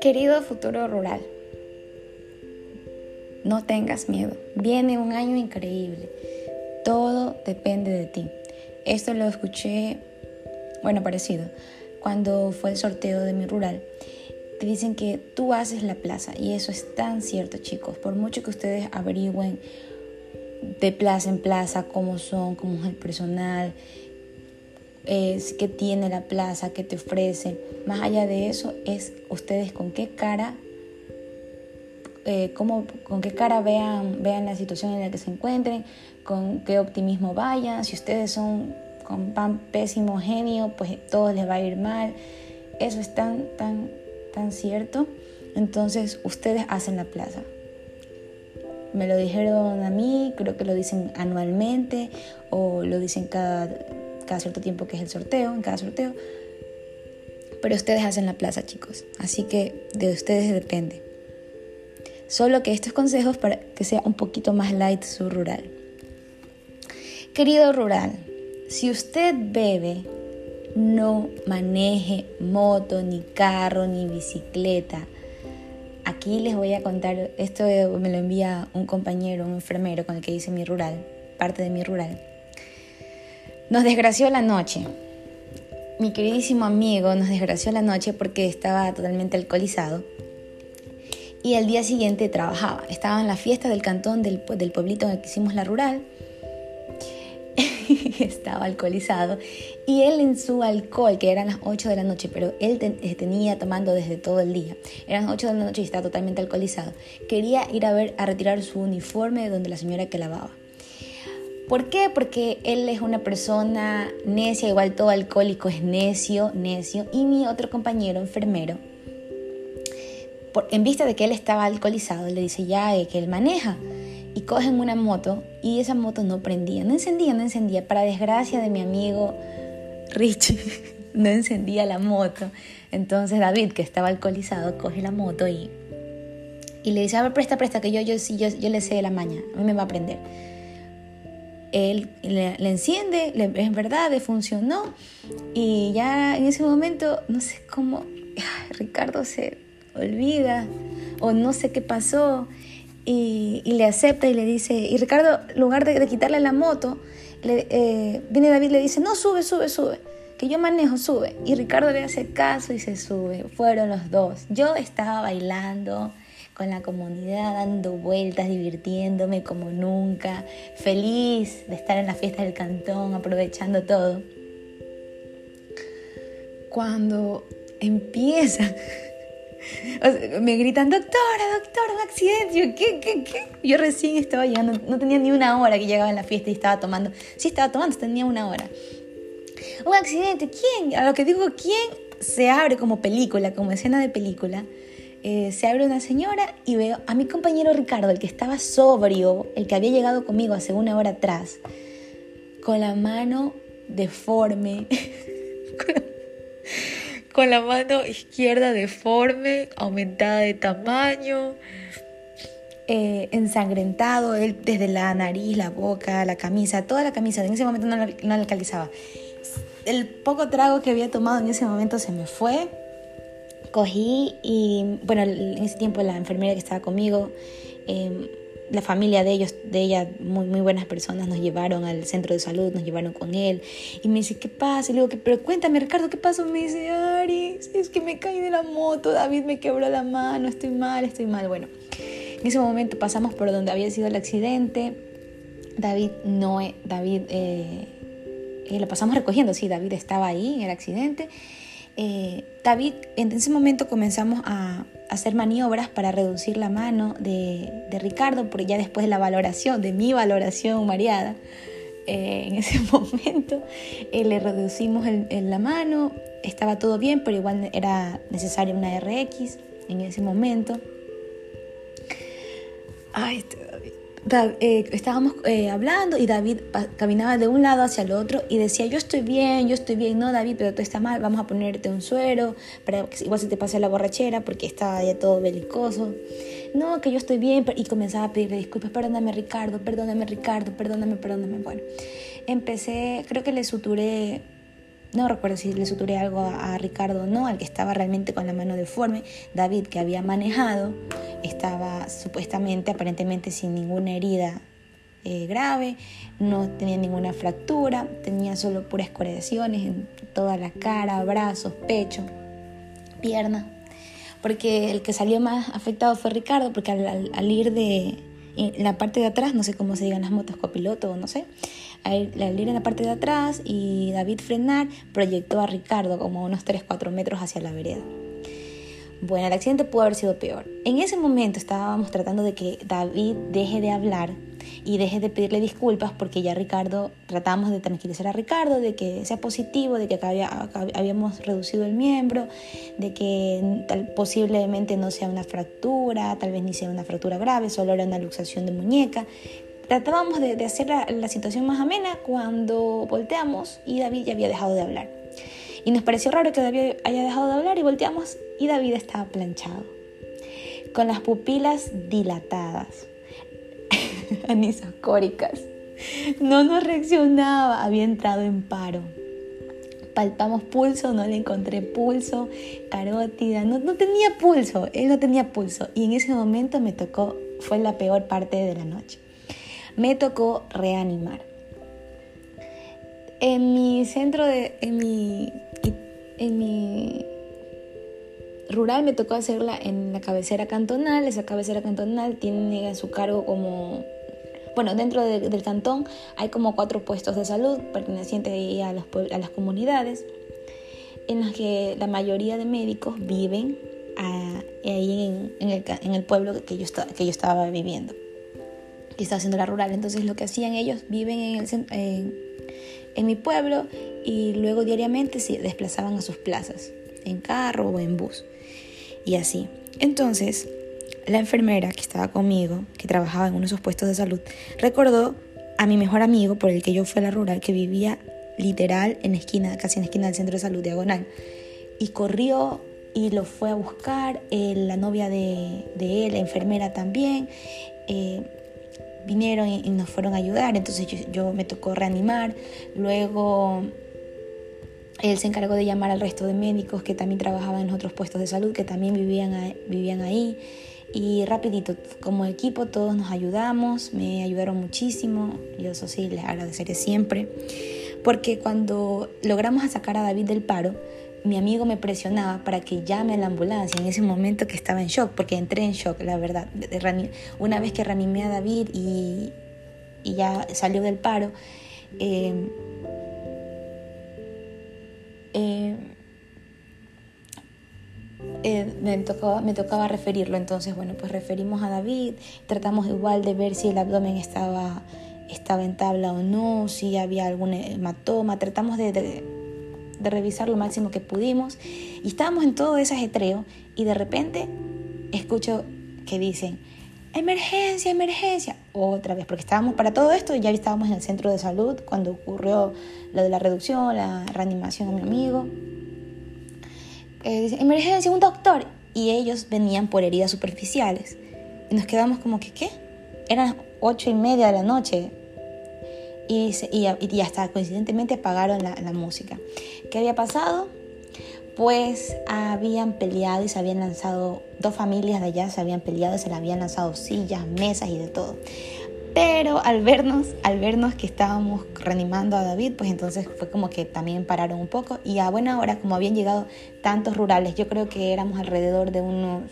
Querido futuro rural, no tengas miedo. Viene un año increíble. Todo depende de ti. Esto lo escuché, bueno, parecido, cuando fue el sorteo de mi rural. Te dicen que tú haces la plaza y eso es tan cierto, chicos. Por mucho que ustedes averigüen de plaza en plaza cómo son, cómo es el personal, es, qué tiene la plaza, qué te ofrece. Más allá de eso, es ustedes con qué cara, eh, con qué cara vean, vean la situación en la que se encuentren, con qué optimismo vayan. Si ustedes son con pan pésimo genio, pues todo les va a ir mal. Eso es tan, tan, tan cierto. Entonces, ustedes hacen la plaza. Me lo dijeron a mí, creo que lo dicen anualmente o lo dicen cada, cada cierto tiempo que es el sorteo, en cada sorteo. Pero ustedes hacen la plaza, chicos. Así que de ustedes depende. Solo que estos consejos para que sea un poquito más light su rural. Querido rural, si usted bebe, no maneje moto, ni carro, ni bicicleta Aquí les voy a contar, esto me lo envía un compañero, un enfermero con el que hice mi rural, parte de mi rural. Nos desgració la noche. Mi queridísimo amigo nos desgració la noche porque estaba totalmente alcoholizado y al día siguiente trabajaba. Estaba en la fiesta del cantón del, del pueblito en el que hicimos la rural estaba alcoholizado y él en su alcohol, que eran las 8 de la noche, pero él eh, tenía tomando desde todo el día, eran las 8 de la noche y estaba totalmente alcoholizado, quería ir a ver a retirar su uniforme de donde la señora que lavaba. ¿Por qué? Porque él es una persona necia, igual todo alcohólico es necio, necio, y mi otro compañero enfermero, en vista de que él estaba alcoholizado, le dice ya que él maneja y cogen una moto y esa moto no prendía, no encendía, no encendía. Para desgracia de mi amigo Richie, no encendía la moto. Entonces David, que estaba alcoholizado, coge la moto y, y le dice, a ver, presta, presta, que yo, yo, yo, yo le sé de la maña, a mí me va a prender. Él le, enciende, le, es verdad, le funcionó. Y ya en ese momento, no sé cómo, Ricardo se olvida o no sé qué pasó y, le acepta y le dice, y Ricardo, en lugar de, quitarle la moto, le, eh, viene David y le dice, no, sube, sube, sube, que yo manejo, sube. Y Ricardo le hace caso y se sube. Fueron los dos. Yo estaba bailando con la comunidad, dando vueltas, divirtiéndome como nunca, feliz de estar en la fiesta del cantón, aprovechando todo. Cuando empieza me gritan, doctora, doctora, un accidente. Yo, ¿qué, qué, qué? Yo recién estaba llegando, no tenía ni una hora que llegaba en la fiesta y estaba tomando. Sí, estaba tomando, tenía una hora. Un accidente, ¿quién? A lo que digo, ¿quién? Se abre como película, como escena de película. Eh, se abre una señora y veo a mi compañero Ricardo, el que estaba sobrio, el que había llegado conmigo hace una hora atrás, con la mano deforme. con la mano izquierda deforme, aumentada de tamaño, eh, ensangrentado, él desde la nariz, la boca, la camisa, toda la camisa, en ese momento no, no le alcanzaba. El poco trago que había tomado en ese momento se me fue. Cogí y, bueno, en ese tiempo la enfermera que estaba conmigo, eh, la familia de ellos, de ella, muy, muy buenas personas, nos llevaron al centro de salud, nos llevaron con él. Y me dice, ¿qué pasa? Y le digo, pero cuéntame, Ricardo, ¿qué pasó? Me dice, Ari, es que me caí de la moto, David me quebró la mano, estoy mal, estoy mal. Bueno, en ese momento pasamos por donde había sido el accidente. David no, David, eh, eh, lo pasamos recogiendo, sí, David estaba ahí en el accidente. Eh, David, en ese momento comenzamos a hacer maniobras para reducir la mano de, Ricardo, porque ya después de la valoración, de mi valoración mareada, eh, en ese momento eh, le reducimos la mano, estaba todo bien, pero igual era necesaria una RX en ese momento. Ay, este David. Eh, estábamos eh, hablando y David caminaba de un lado hacia el otro y decía, yo estoy bien, yo estoy bien, no David, pero tú estás mal, vamos a ponerte un suero para que igual se te pase la borrachera porque estaba ya todo belicoso. No, que yo estoy bien y comenzaba a pedirle disculpas, perdóname Ricardo, perdóname Ricardo, perdóname, perdóname. Bueno, empecé, creo que le suturé no recuerdo si le suturé algo a, Ricardo o no, al que estaba realmente con la mano deforme. David, que había manejado, estaba supuestamente, aparentemente sin ninguna herida eh, grave, no tenía ninguna fractura, tenía solo puras coreaciones en toda la cara, brazos, pecho, pierna. Porque el que salió más afectado fue Ricardo, porque al, ir de la parte de atrás, no sé cómo se digan las motos, copiloto o no sé, al, ir en la parte de atrás y David frenar, proyectó a Ricardo como unos 3-4 metros hacia la vereda. Bueno, el accidente pudo haber sido peor. En ese momento estábamos tratando de que David deje de hablar y deje de pedirle disculpas porque ya Ricardo, tratamos de tranquilizar a Ricardo, de que sea positivo, de que acá, habíamos reducido el miembro, de que tal, posiblemente no sea una fractura, tal vez ni sea una fractura grave, solo era una luxación de muñeca. Tratábamos de, hacer la, situación más amena cuando volteamos y David ya había dejado de hablar. Y nos pareció raro que David haya dejado de hablar y volteamos y David estaba planchado, con las pupilas dilatadas, anisocóricas. No nos reaccionaba, había entrado en paro. Palpamos pulso, no le encontré pulso, carótida, no, no tenía pulso, él no tenía pulso. Y en ese momento me tocó, fue la peor parte de la noche me tocó reanimar. En mi centro de, en mi, en mi rural me tocó hacerla en la cabecera cantonal. Esa cabecera cantonal tiene a su cargo como, bueno, dentro del cantón hay como cuatro puestos de salud pertenecientes a, a las comunidades en las que la mayoría de médicos viven ah, ahí en, el, en, el, pueblo que yo, que yo estaba viviendo que estaba haciendo la rural. Entonces lo que hacían ellos, viven en, el, en mi pueblo y luego diariamente se desplazaban a sus plazas, en carro o en bus. Y así. Entonces, la enfermera que estaba conmigo, que trabajaba en uno de esos puestos de salud, recordó a mi mejor amigo por el que yo fui a la rural, que vivía literal en esquina, casi en esquina del centro de salud diagonal. Y corrió y lo fue a buscar, eh, la novia de, de, él, la enfermera también. Eh, vinieron y, nos fueron a ayudar, entonces yo, me tocó reanimar, luego él se encargó de llamar al resto de médicos que también trabajaban en otros puestos de salud, que también vivían, ahí, vivían ahí. Y rapidito, como equipo todos nos ayudamos, me ayudaron muchísimo, yo eso sí les agradeceré siempre, porque cuando logramos sacar a David del paro, mi amigo me presionaba para que llame a la ambulancia en ese momento que estaba en shock, porque entré en shock, la verdad. Una vez que reanimé a David y, ya salió del paro, eh, eh, eh, me, tocaba, me tocaba referirlo. Entonces, bueno, pues referimos a David, tratamos igual de ver si el abdomen estaba, estaba en tabla o no, si había algún hematoma, tratamos de de revisar lo máximo que pudimos y estábamos en todo ese ajetreo y de repente escucho que dicen, emergencia, emergencia, otra vez, porque estábamos para todo esto, ya estábamos en el centro de salud cuando ocurrió lo de la reducción, la reanimación a mi amigo. Eh, emergencia, un doctor. Y ellos venían por heridas superficiales. Y nos quedamos como que, ¿qué? Eran ocho y media de la noche y, y, hasta coincidentemente apagaron la, la música. ¿Qué había pasado? Pues habían peleado y se habían lanzado, dos familias de allá se habían peleado y se le habían lanzado sillas, mesas y de todo. Pero al vernos, al vernos que estábamos reanimando a David, pues entonces fue como que también pararon un poco. Y a buena hora, como habían llegado tantos rurales, yo creo que éramos alrededor de unos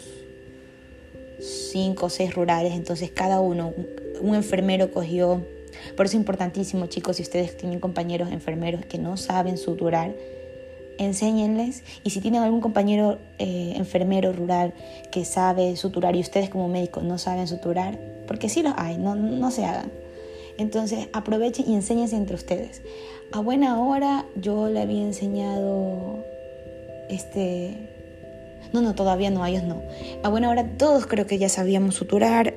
cinco o seis rurales, entonces cada uno, un enfermero cogió por eso es importantísimo, chicos, si ustedes tienen compañeros enfermeros que no saben suturar, enséñenles. Y si tienen algún compañero eh, enfermero rural que sabe suturar y ustedes como médicos no saben suturar, porque sí los hay, no, no se hagan. Entonces aprovechen y enséñense entre ustedes. A buena hora yo le había enseñado este... No, no, todavía no, a ellos no. A buena hora todos creo que ya sabíamos suturar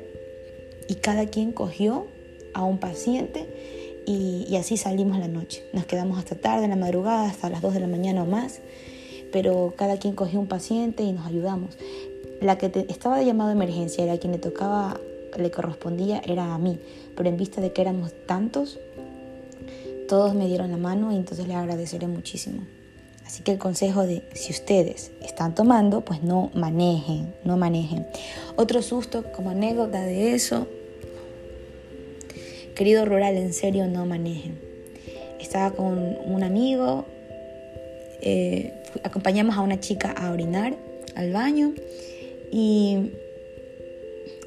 y cada quien cogió a un paciente y, así salimos la noche. Nos quedamos hasta tarde, en la madrugada, hasta las 2 de la mañana o más, pero cada quien cogió un paciente y nos ayudamos. La que estaba de llamado de emergencia era quien le tocaba, le correspondía, era a mí, pero en vista de que éramos tantos, todos me dieron la mano y entonces les agradeceré muchísimo. Así que el consejo de si ustedes están tomando, pues no manejen, no manejen. Otro susto como anécdota de eso, querido rural, en serio no manejen. Estaba con un amigo, eh, acompañamos a una chica a orinar al baño y,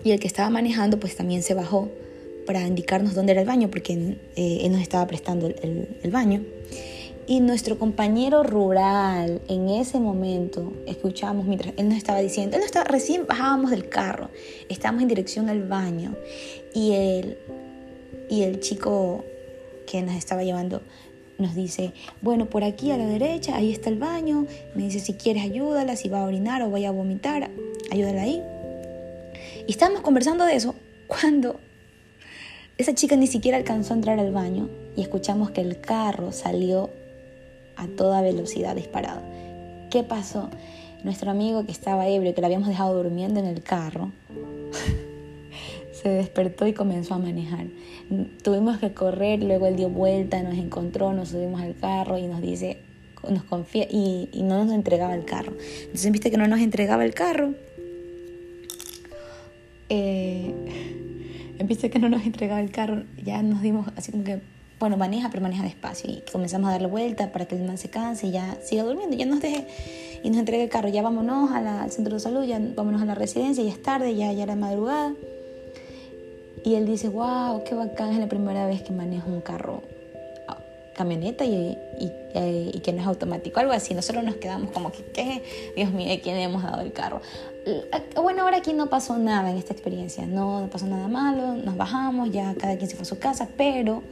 el que estaba manejando pues también se bajó para indicarnos dónde era el baño porque eh, él nos estaba prestando el, baño. Y nuestro compañero rural en ese momento, escuchábamos mientras él nos estaba diciendo, él no estaba, recién bajábamos del carro, estábamos en dirección al baño y el, y el chico que nos estaba llevando nos dice, bueno, por aquí a la derecha, ahí está el baño, me dice si quieres ayúdala, si va a orinar o vaya a vomitar, ayúdala ahí. Y estábamos conversando de eso cuando esa chica ni siquiera alcanzó a entrar al baño y escuchamos que el carro salió a toda velocidad disparado. ¿Qué pasó? Nuestro amigo que estaba ebrio, que lo habíamos dejado durmiendo en el carro, se despertó y comenzó a manejar. Tuvimos que correr, luego él dio vuelta, nos encontró, nos subimos al carro y nos dice, nos confía y, no nos entregaba el carro. Entonces, viste que no nos entregaba el carro. Eh, viste que no nos entregaba el carro, ya nos dimos así como que bueno, maneja, pero maneja despacio. Y comenzamos a darle vuelta para que el man se canse y ya siga durmiendo, ya nos deje y nos entregue el carro. Ya vámonos al centro de salud, ya vámonos a la residencia, ya es tarde, ya, ya era madrugada. Y él dice, wow, qué bacán, es la primera vez que manejo un carro, ah, camioneta y, y, que no es automático, algo así. Nosotros nos quedamos como que, ¿qué? Dios mío, ¿quién le hemos dado el carro? Bueno, ahora aquí no pasó nada en esta experiencia, no, no pasó nada malo, nos bajamos, ya cada quien se fue a su casa, pero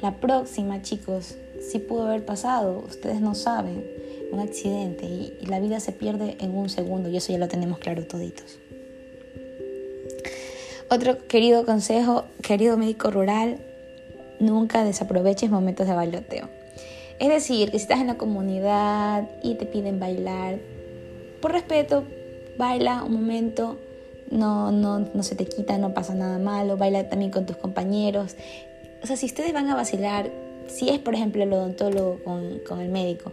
la próxima, chicos, sí pudo haber pasado, ustedes no saben, un accidente y, la vida se pierde en un segundo y eso ya lo tenemos claro toditos. Otro querido consejo, querido médico rural, nunca desaproveches momentos de bailoteo. Es decir, que si estás en la comunidad y te piden bailar, por respeto, baila un momento, no, no, no se te quita, no pasa nada malo, baila también con tus compañeros, o sea, si ustedes van a vacilar, si es por ejemplo el odontólogo con, con el médico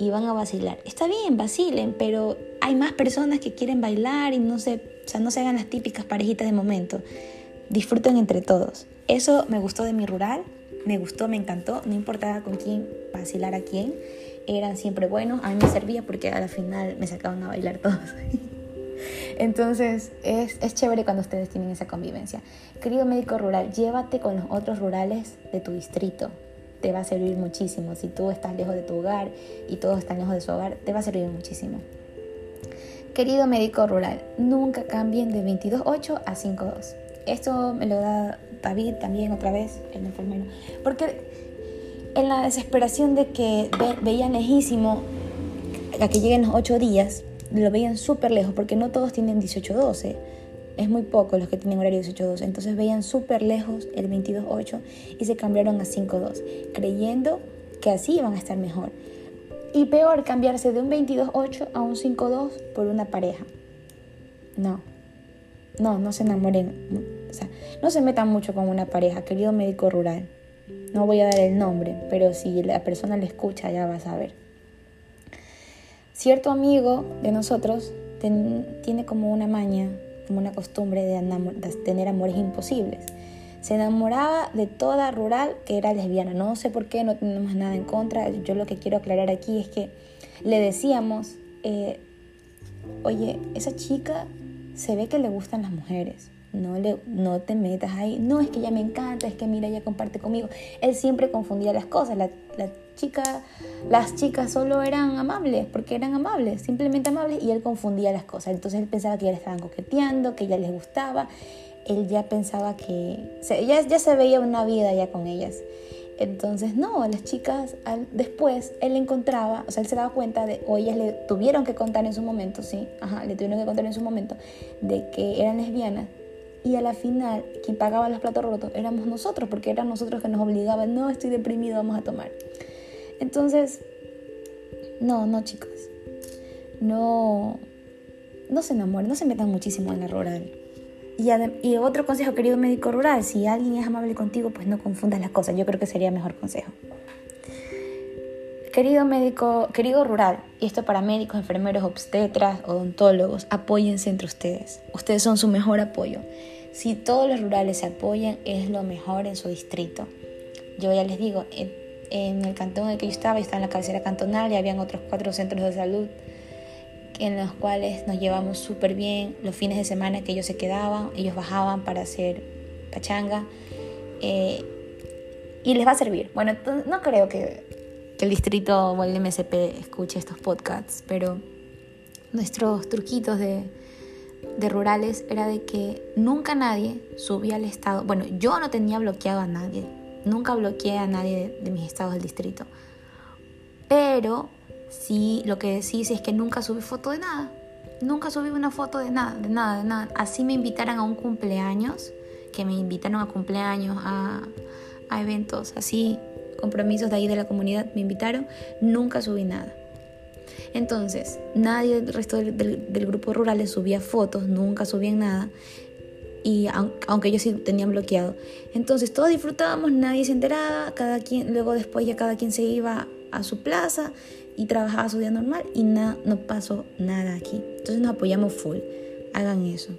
y van a vacilar, está bien, vacilen, pero hay más personas que quieren bailar y no se, o sea, no se hagan las típicas parejitas de momento. Disfruten entre todos. Eso me gustó de mi rural, me gustó, me encantó, no importaba con quién vacilar a quién, eran siempre buenos, a mí me servía porque al final me sacaban a bailar todos. Entonces es, es chévere cuando ustedes tienen esa convivencia. Querido médico rural, llévate con los otros rurales de tu distrito. Te va a servir muchísimo. Si tú estás lejos de tu hogar y todos están lejos de su hogar, te va a servir muchísimo. Querido médico rural, nunca cambien de 22.8 a 5.2. Esto me lo da David también otra vez, el enfermero. Porque en la desesperación de que veían lejísimo a que lleguen los 8 días, lo veían súper lejos, porque no todos tienen 18-12. Es muy poco los que tienen horario 18-12. Entonces veían súper lejos el 22-8 y se cambiaron a 5-2, creyendo que así iban a estar mejor. Y peor, cambiarse de un 22-8 a un 5-2 por una pareja. No, no, no se enamoren. O sea, no se metan mucho con una pareja, querido médico rural. No voy a dar el nombre, pero si la persona le escucha ya va a saber. Cierto amigo de nosotros tiene como una maña, como una costumbre de, tener amores imposibles. Se enamoraba de toda rural que era lesbiana. No sé por qué, no tenemos nada en contra. Yo lo que quiero aclarar aquí es que le decíamos, eh, oye, esa chica se ve que le gustan las mujeres. No, le, no te metas ahí. No, es que ella me encanta, es que mira, ella comparte conmigo. Él siempre confundía las cosas. La, la chica, las chicas solo eran amables, porque eran amables, simplemente amables, y él confundía las cosas. Entonces él pensaba que ya le estaban coqueteando, que ella les gustaba. Él ya pensaba que. ya, ya se veía una vida ya con ellas. Entonces, no, las chicas, después él encontraba, o sea, él se daba cuenta de, o ellas le tuvieron que contar en su momento, sí, ajá, le tuvieron que contar en su momento, de que eran lesbianas, y a la final quien pagaba los platos rotos éramos nosotros, porque eran nosotros que nos obligaban, no, estoy deprimido, vamos a tomar. Entonces, no, no chicos, no, no se enamoren, no se metan muchísimo en la rural. Y, y, otro consejo, querido médico rural, si alguien es amable contigo, pues no confundas las cosas. Yo creo que sería mejor consejo. Querido médico, querido rural, y esto para médicos, enfermeros, obstetras, odontólogos, apóyense entre ustedes. Ustedes son su mejor apoyo. Si todos los rurales se apoyan, es lo mejor en su distrito. Yo ya les digo, en el cantón en el que yo estaba, yo estaba en la cabecera cantonal y habían otros cuatro centros de salud en los cuales nos llevamos súper bien. Los fines de semana que ellos se quedaban, ellos bajaban para hacer pachanga. Eh, y les va a servir. Bueno, no creo que que el distrito o el MSP escuche estos podcasts, pero nuestros truquitos de, rurales era de que nunca nadie subía al estado. Bueno, yo no tenía bloqueado a nadie, nunca bloqueé a nadie de, mis estados del distrito. Pero sí, lo que sí es que nunca subí foto de nada. Nunca subí una foto de nada, de nada, de nada. Así me invitaran a un cumpleaños, que me invitaron a cumpleaños, a, a eventos así compromisos de ahí de la comunidad me invitaron, nunca subí nada. Entonces, nadie del resto del, grupo rural le subía fotos, nunca subían nada. Y aunque ellos sí tenían bloqueado. Entonces todos disfrutábamos, nadie se enteraba, cada quien, luego después ya cada quien se iba a su plaza y trabajaba su día normal y no pasó nada aquí. Entonces nos apoyamos full. Hagan eso.